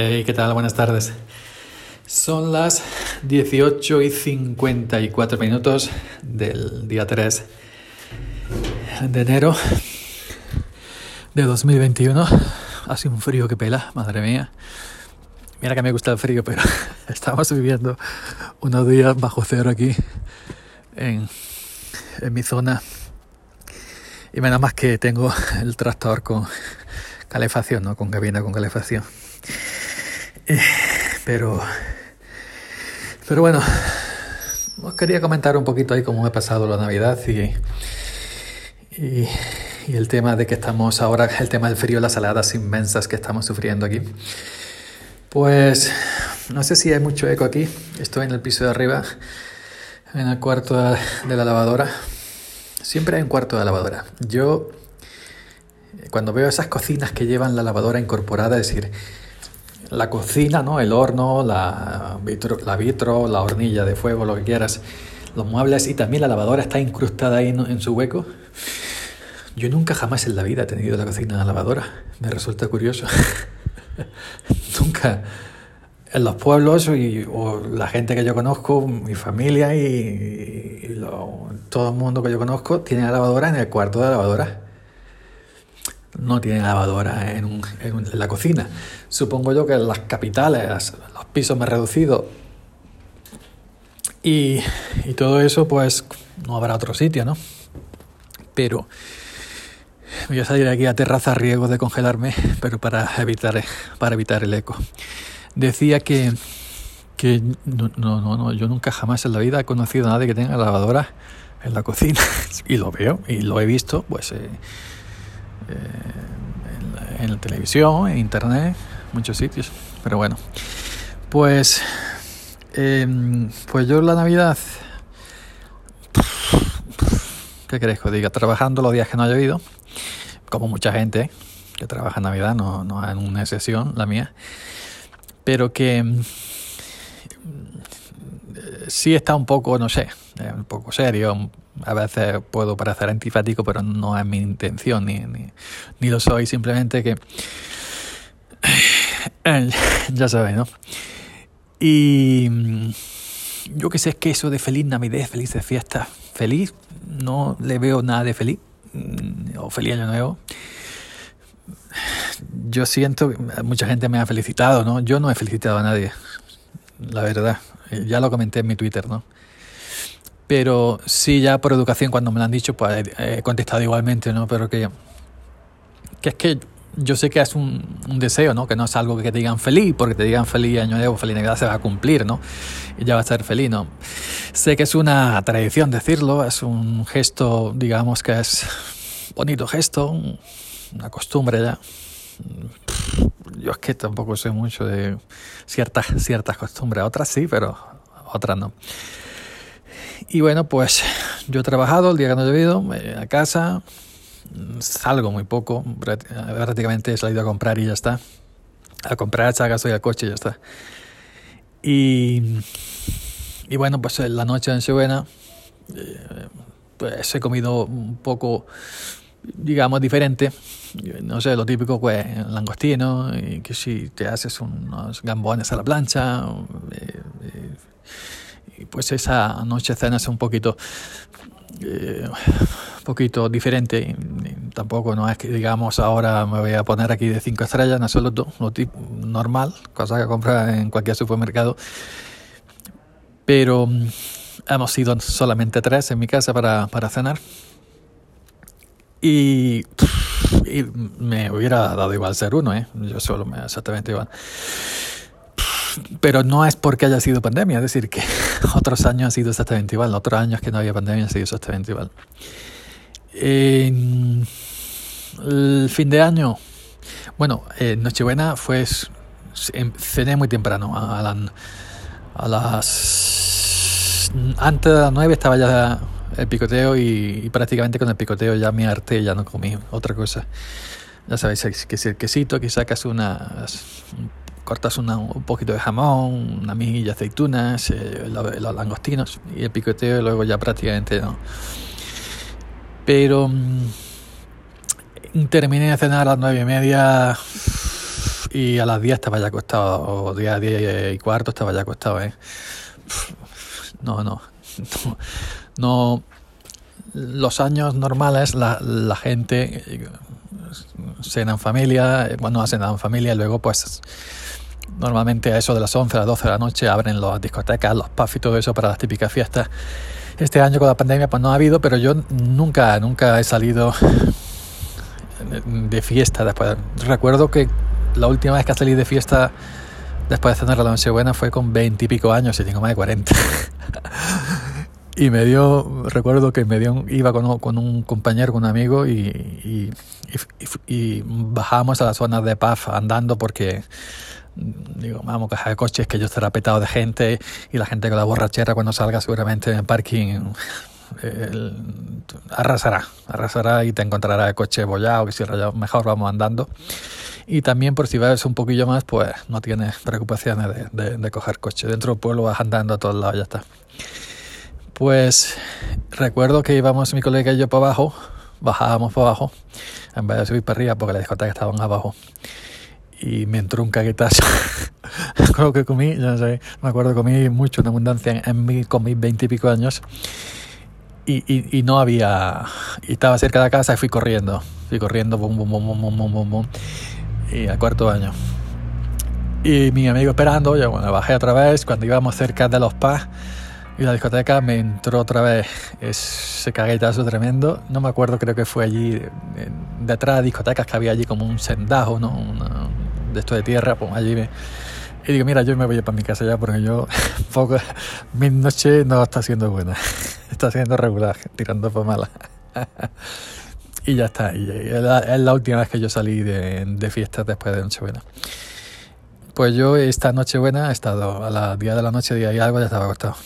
Hey, ¿qué tal? Buenas tardes. Son las 18 y 54 minutos del día 3 de enero de 2021. Hace un frío que pela, madre mía. Mira que me gusta el frío, pero estamos viviendo unos días bajo cero aquí en, en mi zona. Y menos más que tengo el tractor con calefacción, ¿no? Con cabina con calefacción. Eh, pero, pero bueno, os quería comentar un poquito ahí cómo he pasado la Navidad y, y, el tema de que estamos ahora, el tema del frío, las heladas inmensas que estamos sufriendo aquí. Pues no sé si hay mucho eco aquí, estoy en el piso de arriba, en el cuarto de la lavadora. Siempre hay un cuarto de la lavadora. Yo, cuando veo esas cocinas que llevan la lavadora incorporada, es decir, la cocina, ¿no? El horno, la vitro, la vitro, la hornilla de fuego, lo que quieras, los muebles y también la lavadora está incrustada ahí en su hueco. Yo nunca jamás en la vida he tenido la cocina lavadora. Me resulta curioso. nunca. En los pueblos o la gente que yo conozco, mi familia y, todo el mundo que yo conozco tiene la lavadora en el cuarto de la lavadora no tiene lavadora en, en, la cocina. Supongo yo que en las capitales, los pisos más reducidos y, y todo eso, pues no habrá otro sitio, ¿no? Pero voy a salir aquí a terraza a riesgo de congelarme, pero para evitar, para evitar el eco. Decía que, que no, no, no, yo nunca jamás en la vida he conocido a nadie que tenga lavadora en la cocina. y lo veo y lo he visto, pues... Eh, eh, en, la televisión, en internet, muchos sitios. Pero bueno, pues, eh, pues yo la Navidad, ¿qué queréis que os diga? Trabajando los días que no haya habido, como mucha gente que trabaja en Navidad, no, no en una excepción, la mía, pero que sí está un poco, no sé, un poco serio, a veces puedo parecer antipático, pero no es mi intención, ni, ni, ni lo soy, simplemente que... ya sabéis, ¿no? Y yo que sé, es que eso de feliz Navidad, feliz de fiesta, feliz, no le veo nada de feliz, mm, o feliz año nuevo. Yo siento, mucha gente me ha felicitado, ¿no? Yo no he felicitado a nadie, la verdad. Ya lo comenté en mi Twitter, ¿no? Pero sí, ya por educación, cuando me lo han dicho, pues he contestado igualmente, ¿no? Pero que, que es que yo sé que es un, un, deseo, ¿no? Que no es algo que te digan feliz, porque te digan feliz año nuevo, feliz Navidad se va a cumplir, ¿no? Y ya va a ser feliz, ¿no? Sé que es una tradición decirlo, es un gesto, digamos que es bonito gesto, una costumbre ya. Yo es que tampoco sé mucho de ciertas, ciertas costumbres, otras sí, pero otras no. Y bueno, pues yo he trabajado el día que no he debido, eh, a casa, salgo muy poco, prácticamente he salido a comprar y ya está. A comprar, echar gasoil al coche y ya está. Y, y bueno, pues la noche en Sevena, eh, pues he comido un poco, digamos, diferente. No sé, lo típico, pues, langostino, y que si te haces unos gambones a la plancha, eh, y pues esa noche cena es un poquito eh, poquito diferente. Tampoco no es que digamos ahora me voy a poner aquí de cinco estrellas en absoluto lo tipo normal cosa que compras en cualquier supermercado. Pero mm, hemos sido solamente tres en mi casa para, para cenar. Y, y, me hubiera dado igual ser uno, ¿eh? yo solo me exactamente igual pero no es porque haya sido pandemia, es decir, que otros años ha sido exactamente igual, otros años que no había pandemia ha sido exactamente igual. El fin de año, bueno, eh, Nochebuena fue, cené muy temprano, a, la, a, las... Antes de las 9 estaba ya el picoteo y, y, prácticamente con el picoteo ya me harté, ya no comí otra cosa. Ya sabéis que si el quesito, aquí sacas unas cortas un poquito de jamón, una milla aceitunas, eh, los, langostinos y el picoteo y luego ya prácticamente no. Pero mmm, terminé de cenar a las nueve y media y a las 10 estaba ya acostado, o 10, 10 y cuarto estaba ya acostado, ¿eh? No, no, no. Los años normales, la, la gente cena en familia, bueno, hacen en familia y luego pues normalmente a eso de las 11 a las 12 de la noche abren las discotecas, los pubs y todo eso para las típicas fiestas. Este año con la pandemia pues no ha habido, pero yo nunca, nunca he salido de fiesta después. Recuerdo que la última vez que salí de fiesta después de cenar la buena fue con 20 y pico años y tengo más de 40. y me dio, recuerdo que me dio, iba con, con un compañero, con un amigo y, y, y, bajamos a las zonas de paz andando porque digo, vamos, caja de coches que yo estará petado de gente y la gente con la borrachera cuando salga seguramente en el parking arrasará, arrasará y te encontrará el coche bollado, que si mejor vamos andando. Y también por si ves un poquillo más, pues no tienes preocupaciones de, de, coger coche. Dentro del pueblo vas andando a todos lados, ya está. Pues recuerdo que íbamos mi colega y yo para abajo, bajábamos para abajo, en vez de subir para arriba porque las discotecas estaban abajo. Y me entró un caguetazo. Creo que comí, no sé, me acuerdo, comí mucho en abundancia en mi, con mis veinte y pico años y, y, no había. Y estaba cerca de la casa y fui corriendo. Fui corriendo, bum, bum, bum, bum, bum, bum, bum. Y al cuarto año. Y mi amigo esperando, yo bueno, bajé otra vez. Cuando íbamos cerca de los PAS y la discoteca, me entró otra vez ese caguetazo tremendo. No me acuerdo, creo que fue allí, detrás de discotecas que había allí como un sendajo, ¿no? de esto de tierra, pues allí me y digo, mira, yo me voy para mi casa ya porque yo, poco, mi noche no está siendo buena, está siendo regular, tirando por mala. y ya está, y es la, última vez que yo salí de, de fiestas después de Nochebuena. Pues yo esta Nochebuena he estado a las 10 de la noche, día y algo, ya estaba acostado.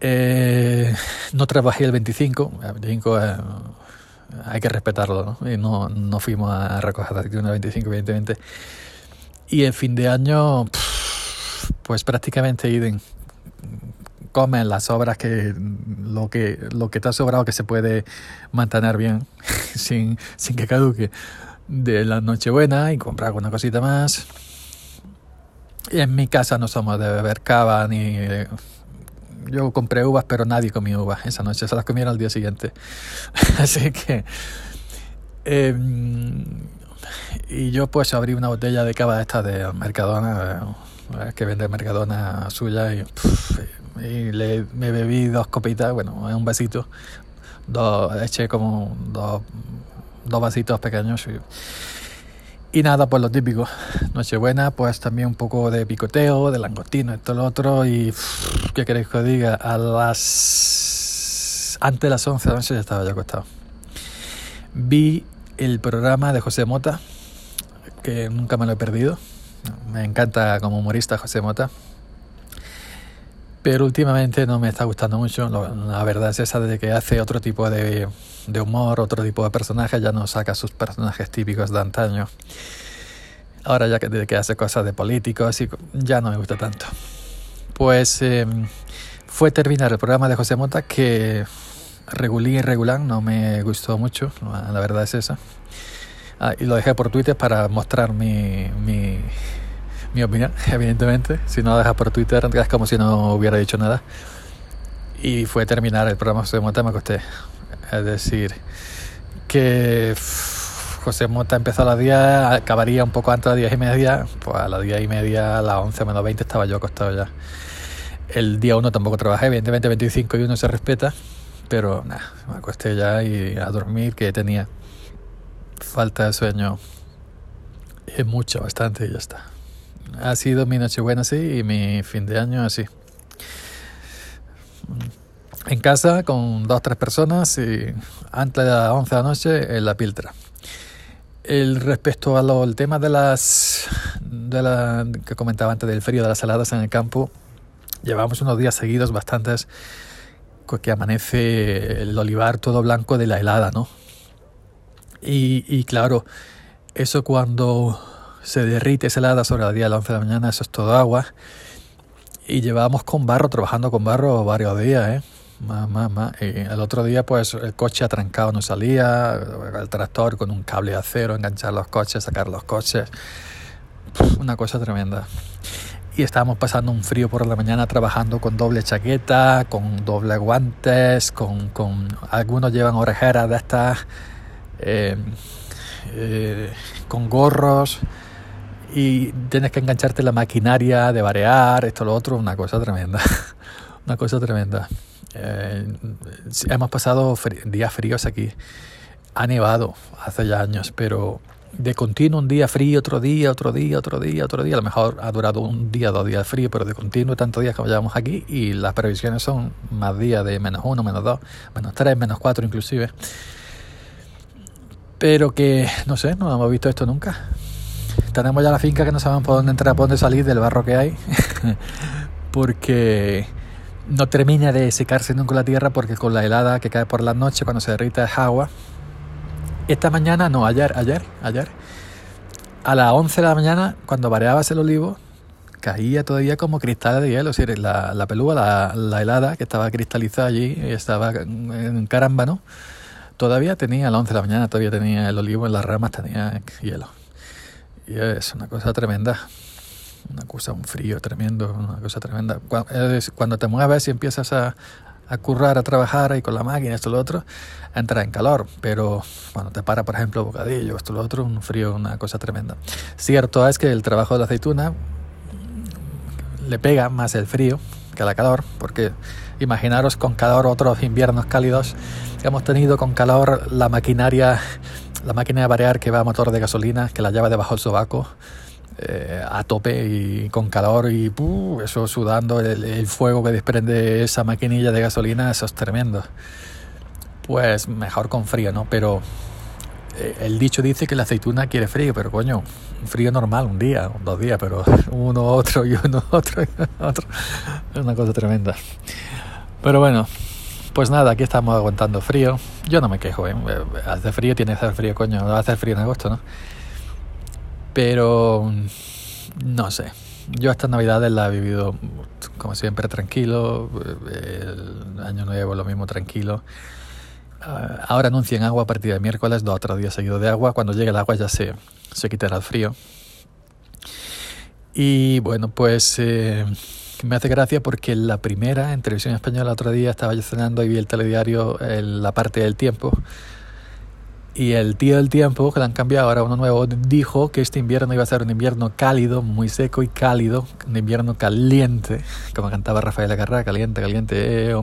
Eh, no trabajé el 25, el 25 eh, hay que respetarlo, ¿no? Y no, no fuimos a recoger la el 25, evidentemente. Y en fin de año, pues prácticamente Iden comen las obras que lo que lo que te ha sobrado que se puede mantener bien sin, sin que caduque de la Nochebuena y comprar alguna cosita más. En mi casa no somos de beber cava ni yo compré uvas pero nadie comió uvas esa noche, se las comieron al día siguiente. Así que eh, y yo pues abrí una botella de cava esta de Mercadona, eh, que vende Mercadona suya, y, y le, me bebí dos copitas, bueno, un vasito, dos, eché como dos, dos vasitos pequeños. Y, y nada, pues lo típico. Nochebuena, pues también un poco de picoteo, de langostino, esto, lo otro. Y, ¿qué queréis que os diga? A las. Antes de las 11 de la noche ya estaba ya acostado. Vi el programa de José Mota, que nunca me lo he perdido. Me encanta como humorista José Mota. Pero últimamente no me está gustando mucho. La verdad es esa de que hace otro tipo de, de humor, otro tipo de personajes, ya no saca sus personajes típicos de antaño. Ahora ya que, que hace cosas de políticos y ya no me gusta tanto. Pues em, fue terminar el programa de José Mota que regulí y regular, no me gustó mucho, la verdad es esa. Ah, y lo dejé por Twitter para mostrar mi, mi, mi opinión, evidentemente. Si no lo dejas por Twitter, es como si no hubiera dicho nada. Y fue terminar el programa José Mota, me acosté. Es decir, que José Mota empezó a las 10, acabaría un poco antes de las 10 y media, pues a las 10 y media, a las 11 menos 20 estaba yo acostado ya. El día 1 tampoco trabajé, evidentemente 25 y 1 se respeta. Pero nada, me acosté ya y a dormir que tenía falta de sueño. Es mucho, bastante y ya está. Ha sido mi Nochebuena así y mi fin de año así. En casa con dos o tres personas y antes de las 11 de la noche en la piltra. El, respecto al tema de las de la que comentaba antes del frío de las saladas en el campo, llevamos unos días seguidos bastantes que amanece el olivar todo blanco de la helada, ¿no? Y, y claro, eso cuando se derrite esa helada sobre la día de las 11 de la mañana, eso es todo agua. Y llevábamos con barro, trabajando con barro varios días, ¿eh? más, más, más. Y el otro día, pues el coche atrancado no salía, el tractor con un cable de acero, enganchar los coches, sacar los coches. Una cosa tremenda. Y estábamos pasando un frío por la mañana trabajando con doble chaqueta, con doble guantes, con, con algunos llevan orejeras de estas, eh, eh, con gorros y tienes que engancharte la maquinaria de varear, esto, lo otro, una cosa tremenda. una cosa tremenda. Eh, hemos pasado días fríos aquí. Ha nevado hace ya años, pero de continuo un día frío, otro día, otro día, otro día, otro día. A lo mejor ha durado un día, dos días frío, pero de continuo tantos días que llevamos aquí y las previsiones son más días de menos uno, menos dos, menos tres, menos cuatro inclusive. Pero que, no sé, no hemos visto esto nunca. Tenemos ya la finca que no sabemos por dónde entrar, por dónde salir del barro que hay. porque no termina de secarse nunca la tierra porque con la helada que cae por la noche cuando se derrita es agua. Esta mañana, no, ayer, ayer, ayer, a las 11 de la mañana, cuando variabas el olivo, caía todavía como cristales de hielo, es decir, la, la pelúa, la, la, helada que estaba cristalizada allí, estaba en carámbano, todavía tenía, a las 11 de la mañana, todavía tenía el olivo en las ramas, tenía hielo. Y es una cosa tremenda una cosa, un frío tremendo, una cosa tremenda. Cuando te mueves y empiezas a, a currar, a trabajar ahí con la máquina, esto, lo otro, entra en calor, pero cuando te para, por ejemplo, bocadillo, esto, lo otro, un frío, una cosa tremenda. Cierto es que el trabajo de la aceituna le pega más el frío que la calor, porque imaginaros con calor otros inviernos cálidos que hemos tenido con calor la maquinaria, la máquina de variar que va a motor de gasolina, que la lleva debajo del sobaco, eh, a tope y con calor y eso sudando, el, fuego que desprende esa maquinilla de gasolina, eso es tremendo. Pues mejor con frío, ¿no? Pero eh, el dicho dice que la aceituna quiere frío, pero coño, frío normal, un día, dos días, pero uno, otro y uno, otro y otro. Es una cosa tremenda. Pero bueno, pues nada, aquí estamos aguantando frío. Yo no me quejo, ¿eh? Hace frío, tiene que hacer frío, coño. Va a hacer frío en agosto, ¿no? Pero no sé. Yo esta Navidades la he vivido como siempre tranquilo. El año nuevo lo mismo tranquilo. Ah, ahora anuncian agua a partir de miércoles, dos o tres días seguidos de agua. Cuando llegue el agua ya se, se quitará el frío. Y bueno, pues eh, me hace gracia porque la primera, en televisión española, otro día estaba yo cenando y vi el telediario, la parte del tiempo y el tío del tiempo, que le han cambiado ahora uno nuevo, dijo que este invierno iba a ser un invierno cálido, muy seco y cálido, un invierno caliente, como cantaba Rafael Agarra, caliente, caliente.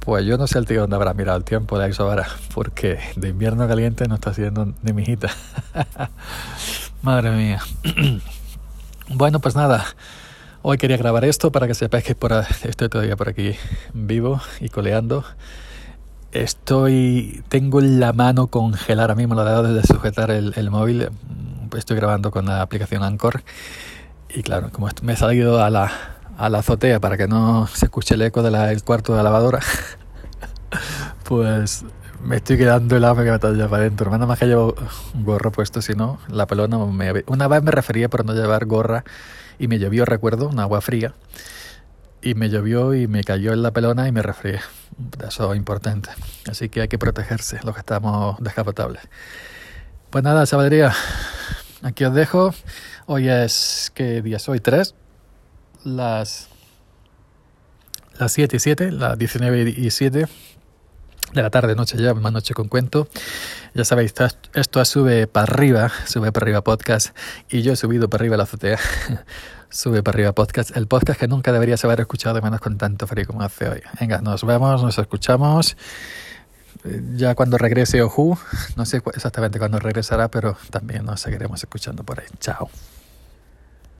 Pues yo no sé el tío dónde habrá mirado el tiempo de eso ahora, porque de invierno caliente no está haciendo ni mijita. Madre mía. bueno, pues nada. Hoy quería grabar esto para que sepáis que por, estoy todavía por aquí vivo y coleando. Estoy, tengo la mano congelada ahora mismo, la de de sujetar el, el, móvil. Estoy grabando con la aplicación Anchor. Y claro, como me he salido a la, a la azotea para que no se escuche el eco del cuarto de la lavadora, pues me estoy quedando el agua que me está para adentro. Menos más que llevo un gorro puesto, si no, la pelona me... Una vez me refería por no llevar gorra y me llovió, recuerdo, un agua fría y me llovió y me cayó en la pelona y me resfrié. Eso es importante. Así que hay que protegerse los que estamos descapotables. Pues nada, chavalería, aquí os dejo. Hoy es, ¿qué día hoy? ¿Tres? Las, las 7 y 7, las 19 y 7 de la tarde, noche ya, más noche con cuento. Ya sabéis, esto sube para arriba, sube para arriba podcast y yo he subido para arriba la azotea. Sube para arriba podcast, el podcast que nunca deberías haber escuchado, menos con tanto frío como hace hoy. Venga, nos vemos, nos escuchamos. Ya cuando regrese Oju, no sé exactamente cuándo regresará, pero también nos seguiremos escuchando por ahí. Chao.